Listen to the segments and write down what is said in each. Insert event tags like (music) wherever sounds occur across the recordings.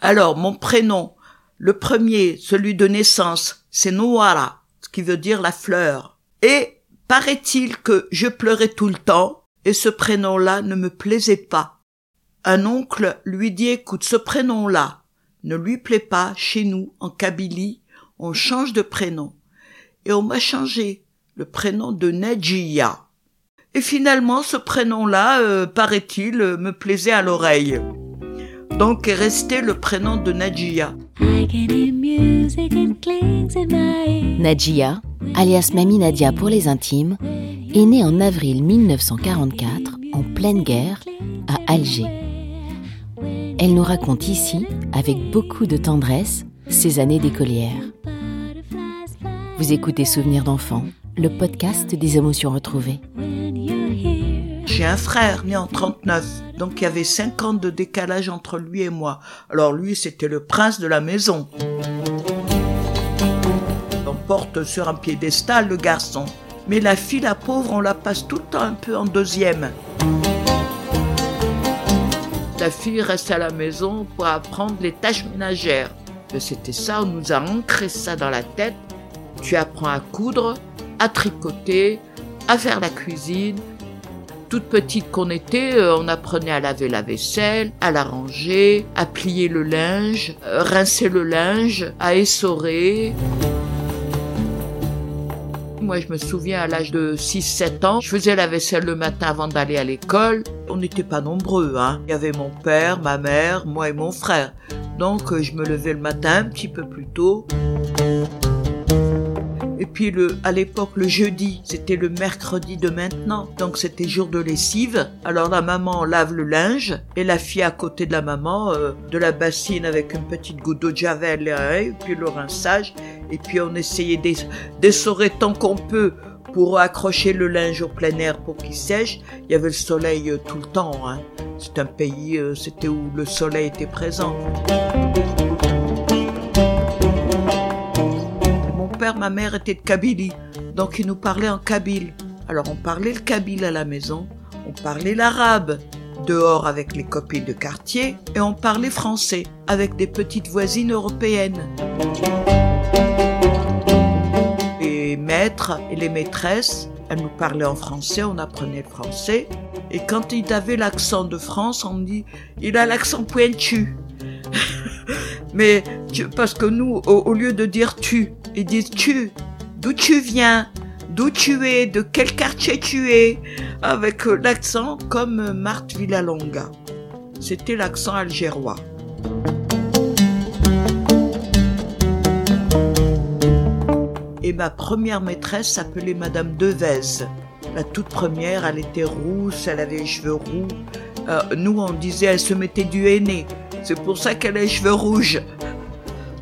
Alors, mon prénom, le premier, celui de naissance, c'est Noara, ce qui veut dire la fleur. Et paraît-il que je pleurais tout le temps, et ce prénom-là ne me plaisait pas. Un oncle lui dit écoute, ce prénom-là ne lui plaît pas chez nous, en Kabylie, on change de prénom. Et on m'a changé le prénom de Nedjia. Et finalement, ce prénom-là, euh, paraît-il, euh, me plaisait à l'oreille. Donc est resté le prénom de Nadjia. Nadjia, alias Mamie Nadia pour les intimes, est née en avril 1944, en pleine guerre, à Alger. Elle nous raconte ici, avec beaucoup de tendresse, ses années d'écolière. Vous écoutez Souvenirs d'enfants, le podcast des émotions retrouvées. Un frère né en 39, donc il y avait 5 ans de décalage entre lui et moi. Alors lui, c'était le prince de la maison. On porte sur un piédestal le garçon. Mais la fille, la pauvre, on la passe tout le temps un peu en deuxième. La fille reste à la maison pour apprendre les tâches ménagères. C'était ça, on nous a ancré ça dans la tête. Tu apprends à coudre, à tricoter, à faire la cuisine. Toute petite qu'on était, euh, on apprenait à laver la vaisselle, à la ranger, à plier le linge, euh, rincer le linge, à essorer. Moi, je me souviens à l'âge de 6-7 ans, je faisais la vaisselle le matin avant d'aller à l'école. On n'était pas nombreux, hein. Il y avait mon père, ma mère, moi et mon frère. Donc, euh, je me levais le matin un petit peu plus tôt. Puis le, à l'époque, le jeudi, c'était le mercredi de maintenant. Donc c'était jour de lessive. Alors la maman lave le linge et la fille à côté de la maman, euh, de la bassine avec une petite goutte d'eau de javel et puis le rinçage. Et puis on essayait d'essorer tant qu'on peut pour accrocher le linge au plein air pour qu'il sèche. Il y avait le soleil euh, tout le temps. Hein. C'est un pays, euh, c'était où le soleil était présent. Ma mère était de Kabylie, donc ils nous parlaient en kabyle. Alors on parlait le kabyle à la maison, on parlait l'arabe dehors avec les copines de quartier et on parlait français avec des petites voisines européennes. Les maîtres et les maîtresses, elles nous parlaient en français, on apprenait le français. Et quand il avait l'accent de France, on dit il a l'accent pointu. Mais parce que nous, au, lieu de dire tu, ils disent tu, d'où tu viens, d'où tu es, de quel quartier tu es, avec euh, l'accent comme Marthe Villalonga. C'était l'accent algérois. Et ma première maîtresse s'appelait Madame Devez. La toute première, elle était rousse, elle avait les cheveux roux. Euh, nous, on disait, elle se mettait du henné. C'est pour ça qu'elle a les cheveux rouges.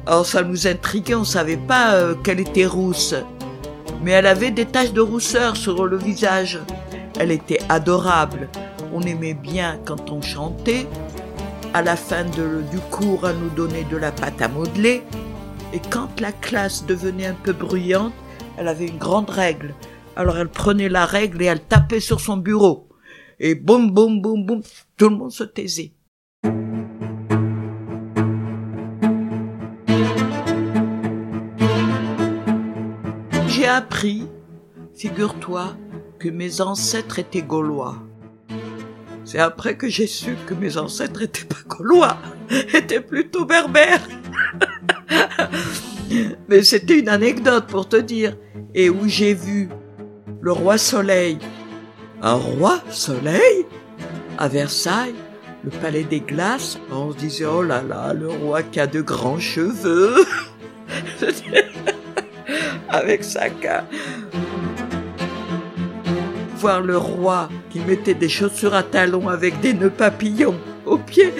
Alors ça nous intriguait, on savait pas euh, qu'elle était rousse. Mais elle avait des taches de rousseur sur le visage. Elle était adorable. On aimait bien quand on chantait. À la fin du cours, elle nous donnait de la pâte à modeler. Et quand la classe devenait un peu bruyante, elle avait une grande règle. Alors elle prenait la règle et elle tapait sur son bureau. Et boum, boum, boum, boum, tout le monde se taisait. Appris, figure-toi, que mes ancêtres étaient gaulois. C'est après que j'ai su que mes ancêtres étaient pas gaulois, (laughs) étaient plutôt berbères. (laughs) Mais c'était une anecdote pour te dire. Et où j'ai vu le roi Soleil. Un roi Soleil À Versailles, le palais des glaces. On se disait, oh là là, le roi qui a de grands cheveux. (laughs) Avec queue. Voir le roi qui mettait des chaussures à talons avec des nœuds papillons aux pieds.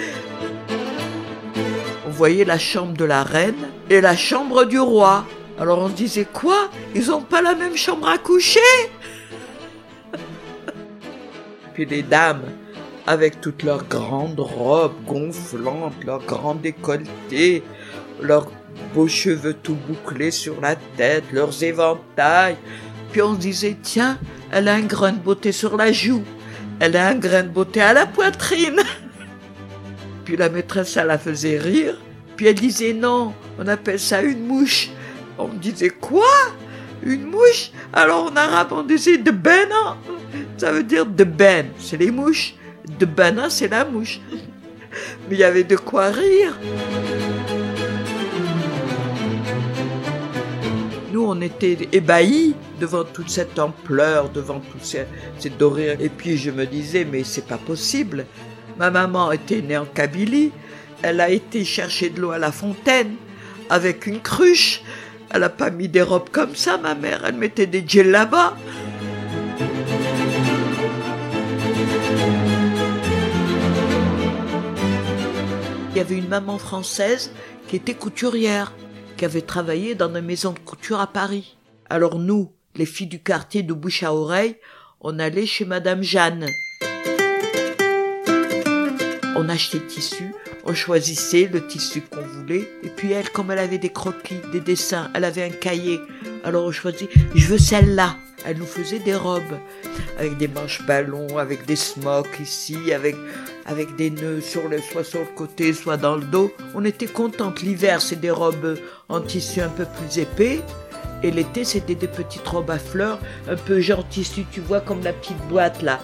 On voyait la chambre de la reine et la chambre du roi. Alors on se disait quoi? Ils ont pas la même chambre à coucher? Puis les dames, avec toutes leurs grandes robes gonflantes, leurs grands décolletés, leurs beaux cheveux tout bouclés sur la tête, leurs éventails. Puis on disait, tiens, elle a un grain de beauté sur la joue, elle a un grain de beauté à la poitrine. (laughs) Puis la maîtresse, elle la faisait rire, Puis elle disait non, on appelle ça une mouche. On disait quoi? Une mouche? Alors en arabe on disait de bena. Ça veut dire de ben, c'est les mouches. De bena, c'est la mouche. (laughs) Mais il y avait de quoi rire. Nous, on était ébahis devant toute cette ampleur, devant toute cette dorure. Et puis je me disais, mais c'est pas possible. Ma maman était née en Kabylie. Elle a été chercher de l'eau à la fontaine avec une cruche. Elle n'a pas mis des robes comme ça, ma mère. Elle mettait des là-bas. Il y avait une maman française qui était couturière, qui avait travaillé dans une maison de couture à Paris. Alors nous, les filles du quartier de bouche à oreille, on allait chez Madame Jeanne. On achetait tissu, on choisissait le tissu qu'on voulait, et puis elle, comme elle avait des croquis, des dessins, elle avait un cahier, alors on choisit, je veux celle-là. Elle nous faisait des robes, avec des manches ballons, avec des smocks ici, avec, des nœuds sur le, soit sur le côté, soit dans le dos. On était contente. L'hiver, c'est des robes en tissu un peu plus épais. Et l'été, c'était des petites robes à fleurs, un peu genre tissu, tu vois, comme la petite boîte là.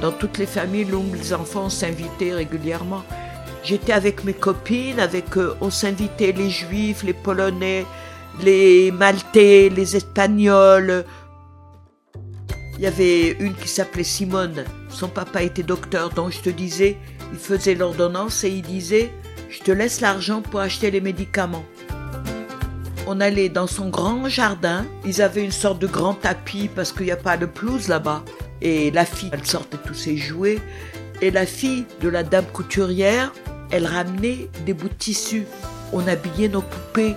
Dans toutes les familles, les enfants s'invitaient régulièrement. J'étais avec mes copines, avec eux, on s'invitait les juifs, les polonais, les maltais, les espagnols. Il y avait une qui s'appelait Simone. Son papa était docteur, donc je te disais, il faisait l'ordonnance et il disait je te laisse l'argent pour acheter les médicaments. On allait dans son grand jardin. Ils avaient une sorte de grand tapis parce qu'il n'y a pas de pelouse là-bas. Et la fille, elle sortait tous ses jouets. Et la fille de la dame couturière, elle ramenait des bouts de tissu. On habillait nos poupées.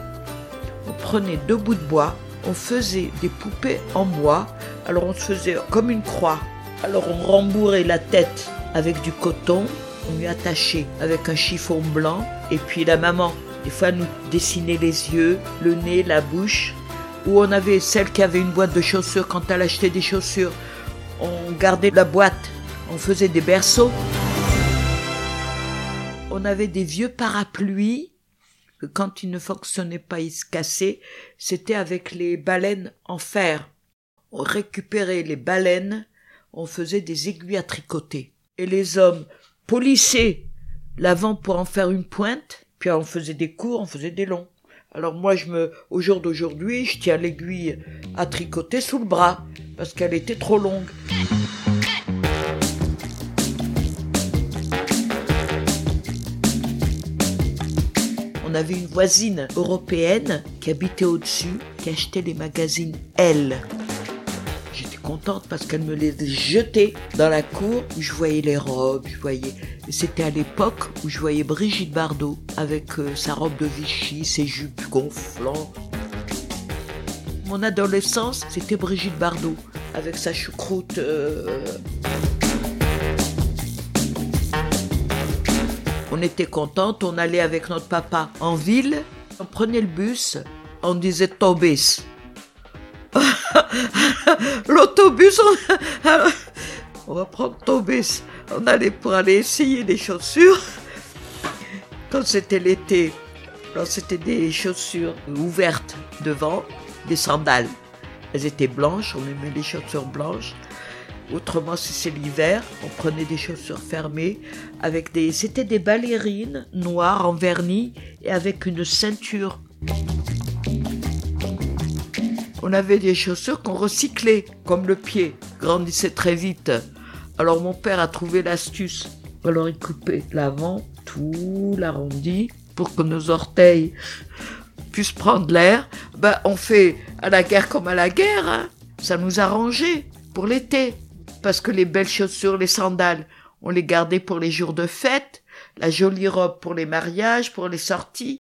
On prenait deux bouts de bois. On faisait des poupées en bois. Alors on se faisait comme une croix. Alors on rembourrait la tête avec du coton on lui attachait avec un chiffon blanc. Et puis la maman, des fois, nous dessinait les yeux, le nez, la bouche. Ou on avait celle qui avait une boîte de chaussures quand elle achetait des chaussures. On gardait la boîte, on faisait des berceaux. On avait des vieux parapluies que quand ils ne fonctionnaient pas, ils se cassaient. C'était avec les baleines en fer. On récupérait les baleines, on faisait des aiguilles à tricoter. Et les hommes polisser l'avant pour en faire une pointe, puis on faisait des courts, on faisait des longs. Alors moi, je me, au jour d'aujourd'hui, je tiens l'aiguille à tricoter sous le bras, parce qu'elle était trop longue. Avait une voisine européenne qui habitait au-dessus, qui achetait les magazines Elle contente parce qu'elle me les jetait dans la cour où je voyais les robes, je voyais. C'était à l'époque où je voyais Brigitte Bardot avec euh, sa robe de Vichy, ses jupes gonflantes. Mon adolescence, c'était Brigitte Bardot avec sa choucroute. Euh. On était contente, on allait avec notre papa en ville, on prenait le bus, on disait Tobis. (laughs) L'autobus, on... va prendre ton bus. On allait pour aller essayer des chaussures. Quand c'était l'été, c'était des chaussures ouvertes devant, des sandales. Elles étaient blanches, on aimait les chaussures blanches. Autrement, si c'est l'hiver, on prenait des chaussures fermées avec des, c'était des ballerines noires en vernis et avec une ceinture on avait des chaussures qu'on recyclait, comme le pied, grandissait très vite. Alors mon père a trouvé l'astuce. Alors il coupait l'avant, tout l'arrondi, pour que nos orteils puissent prendre l'air. Ben, on fait à la guerre comme à la guerre. Hein. Ça nous arrangeait pour l'été. Parce que les belles chaussures, les sandales, on les gardait pour les jours de fête, la jolie robe pour les mariages, pour les sorties.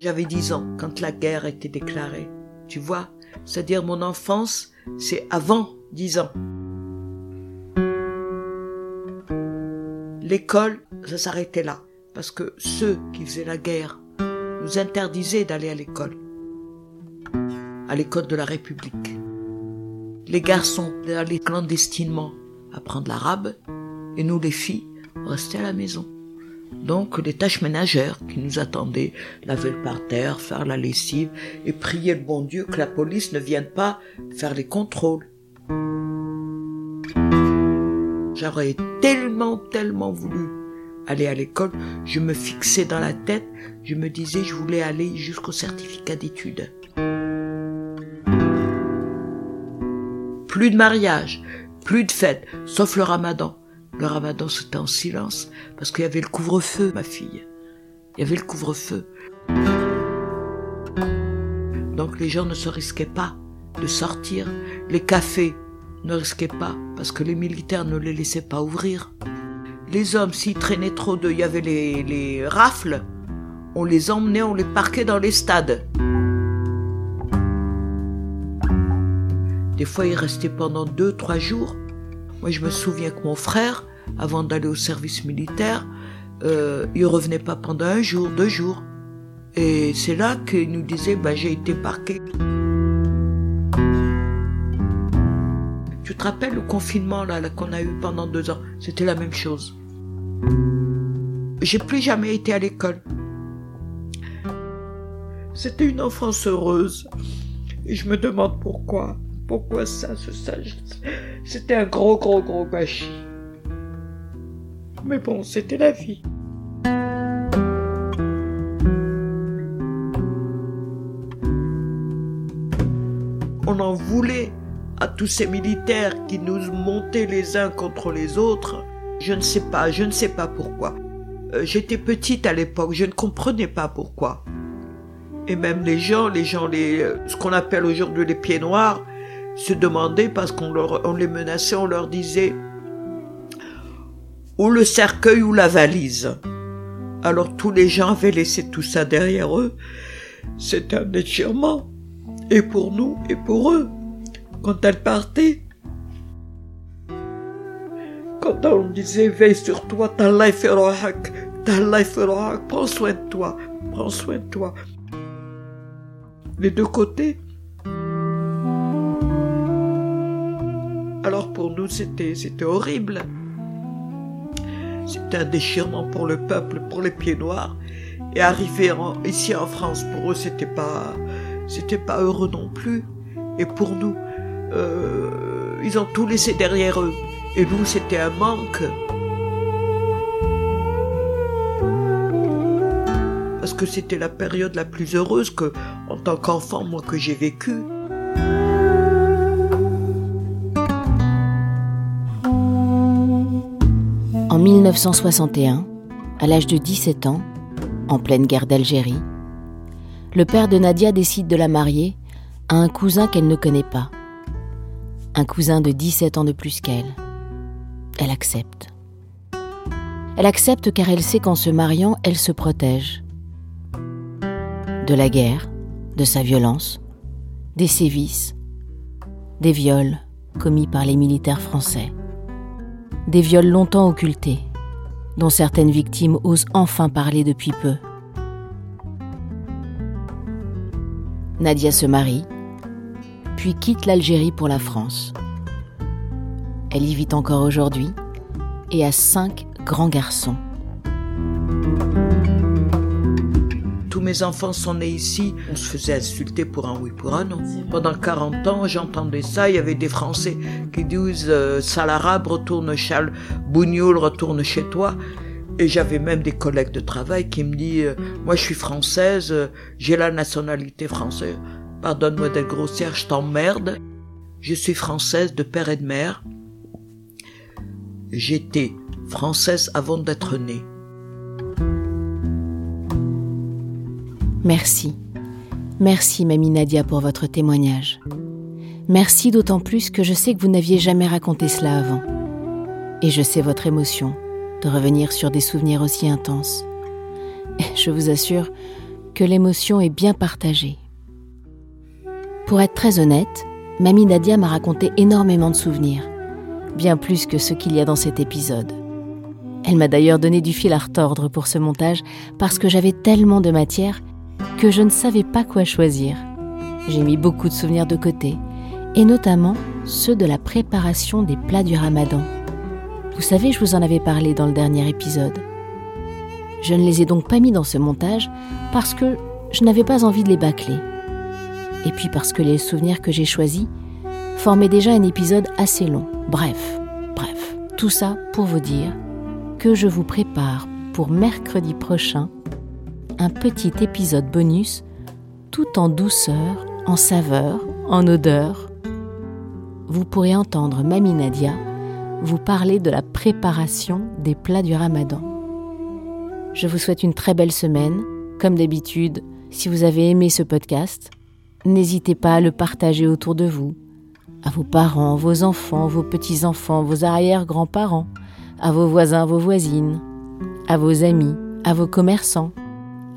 J'avais dix ans quand la guerre était déclarée. Tu vois, c'est-à-dire mon enfance, c'est avant dix ans. L'école, ça s'arrêtait là. Parce que ceux qui faisaient la guerre, nous interdisait d'aller à l'école, à l'école de la République. Les garçons allaient clandestinement apprendre l'arabe et nous les filles restaient à la maison. Donc les tâches ménagères qui nous attendaient, laver le parterre, faire la lessive et prier le bon Dieu que la police ne vienne pas faire les contrôles. J'aurais tellement, tellement voulu aller à l'école, je me fixais dans la tête, je me disais je voulais aller jusqu'au certificat d'études. Plus de mariage, plus de fêtes, sauf le ramadan. Le ramadan, c'était en silence, parce qu'il y avait le couvre-feu, ma fille. Il y avait le couvre-feu. Donc les gens ne se risquaient pas de sortir. Les cafés ne risquaient pas, parce que les militaires ne les laissaient pas ouvrir. Les hommes, s'ils traînaient trop d'eux, il y avait les, les rafles, on les emmenait, on les parquait dans les stades. Des fois, ils restaient pendant deux, trois jours. Moi, je me souviens que mon frère, avant d'aller au service militaire, euh, il revenait pas pendant un jour, deux jours. Et c'est là qu'il nous disait, bah, j'ai été parqué. Te rappelles le confinement là, qu'on a eu pendant deux ans? C'était la même chose. J'ai plus jamais été à l'école. C'était une enfance heureuse. Et je me demande pourquoi. Pourquoi ça, ce sage C'était un gros, gros, gros gâchis. Mais bon, c'était la vie. On en voulait à tous ces militaires qui nous montaient les uns contre les autres. Je ne sais pas, je ne sais pas pourquoi. Euh, j'étais petite à l'époque, je ne comprenais pas pourquoi. Et même les gens, les gens, les, euh, ce qu'on appelle aujourd'hui les pieds noirs, se demandaient parce qu'on on les menaçait, on leur disait ou le cercueil ou la valise. Alors tous les gens avaient laissé tout ça derrière eux. C'était un déchirement. Et pour nous et pour eux. Quand elle partait, quand on disait veille sur toi, ta life ta life prends soin de toi, prends soin de toi. Les deux côtés. Alors pour nous c'était c'était horrible. C'était un déchirement pour le peuple, pour les pieds noirs. Et arriver ici en France, pour eux, c'était pas, c'était pas heureux non plus. Et pour nous, euh, ils ont tout laissé derrière eux. Et nous, c'était un manque. Parce que c'était la période la plus heureuse que, en tant qu'enfant, moi, que j'ai vécue. En 1961, à l'âge de 17 ans, en pleine guerre d'Algérie, le père de Nadia décide de la marier à un cousin qu'elle ne connaît pas. Un cousin de 17 ans de plus qu'elle. Elle accepte. Elle accepte car elle sait qu'en se mariant, elle se protège. De la guerre, de sa violence, des sévices, des viols commis par les militaires français des viols longtemps occultés, dont certaines victimes osent enfin parler depuis peu. Nadia se marie, puis quitte l'Algérie pour la France. Elle y vit encore aujourd'hui et a cinq grands garçons. mes enfants sont nés ici, on se faisait insulter pour un oui, pour un non. Pendant 40 ans, j'entendais ça, il y avait des Français qui disent euh, Salarabe, retourne Charles Bougnoul, retourne chez toi. Et j'avais même des collègues de travail qui me disent euh, Moi je suis française, euh, j'ai la nationalité française. Pardonne-moi d'être grossière, je t'emmerde. Je suis française de père et de mère. J'étais française avant d'être née. Merci. Merci, Mamie Nadia, pour votre témoignage. Merci d'autant plus que je sais que vous n'aviez jamais raconté cela avant. Et je sais votre émotion de revenir sur des souvenirs aussi intenses. (laughs) Je vous assure que l'émotion est bien partagée. Pour être très honnête, Mamie Nadia m'a raconté énormément de souvenirs, bien plus que ce qu'il y a dans cet épisode. Elle m'a d'ailleurs donné du fil à retordre pour ce montage parce que j'avais tellement de matière que je ne savais pas quoi choisir. J'ai mis beaucoup de souvenirs de côté, et notamment ceux de la préparation des plats du ramadan. Vous savez, je vous en avais parlé dans le dernier épisode. Je ne les ai donc pas mis dans ce montage parce que je n'avais pas envie de les bâcler. Et puis parce que les souvenirs que j'ai choisis formaient déjà un épisode assez long. Bref, bref, tout ça pour vous dire que je vous prépare pour mercredi prochain un petit épisode bonus tout en douceur, en saveur, en odeur. Vous pourrez entendre Mamie Nadia vous parler de la préparation des plats du ramadan. Je vous souhaite une très belle semaine. Comme d'habitude, si vous avez aimé ce podcast, n'hésitez pas à le partager autour de vous, à vos parents, vos enfants, vos petits-enfants, vos arrière-grands-parents, à vos voisins, vos voisines, à vos amis, à vos commerçants,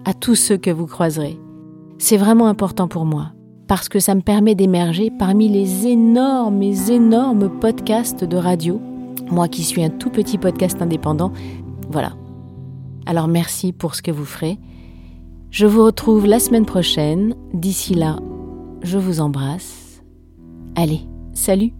à tous ceux que vous croiserez. C'est vraiment important pour moi parce que ça me permet d'émerger parmi les énormes énormes podcasts de radio. Moi qui suis un tout petit podcast indépendant, voilà. Alors merci pour ce que vous ferez. Je vous retrouve la semaine prochaine. D'ici là, je vous embrasse. Allez, salut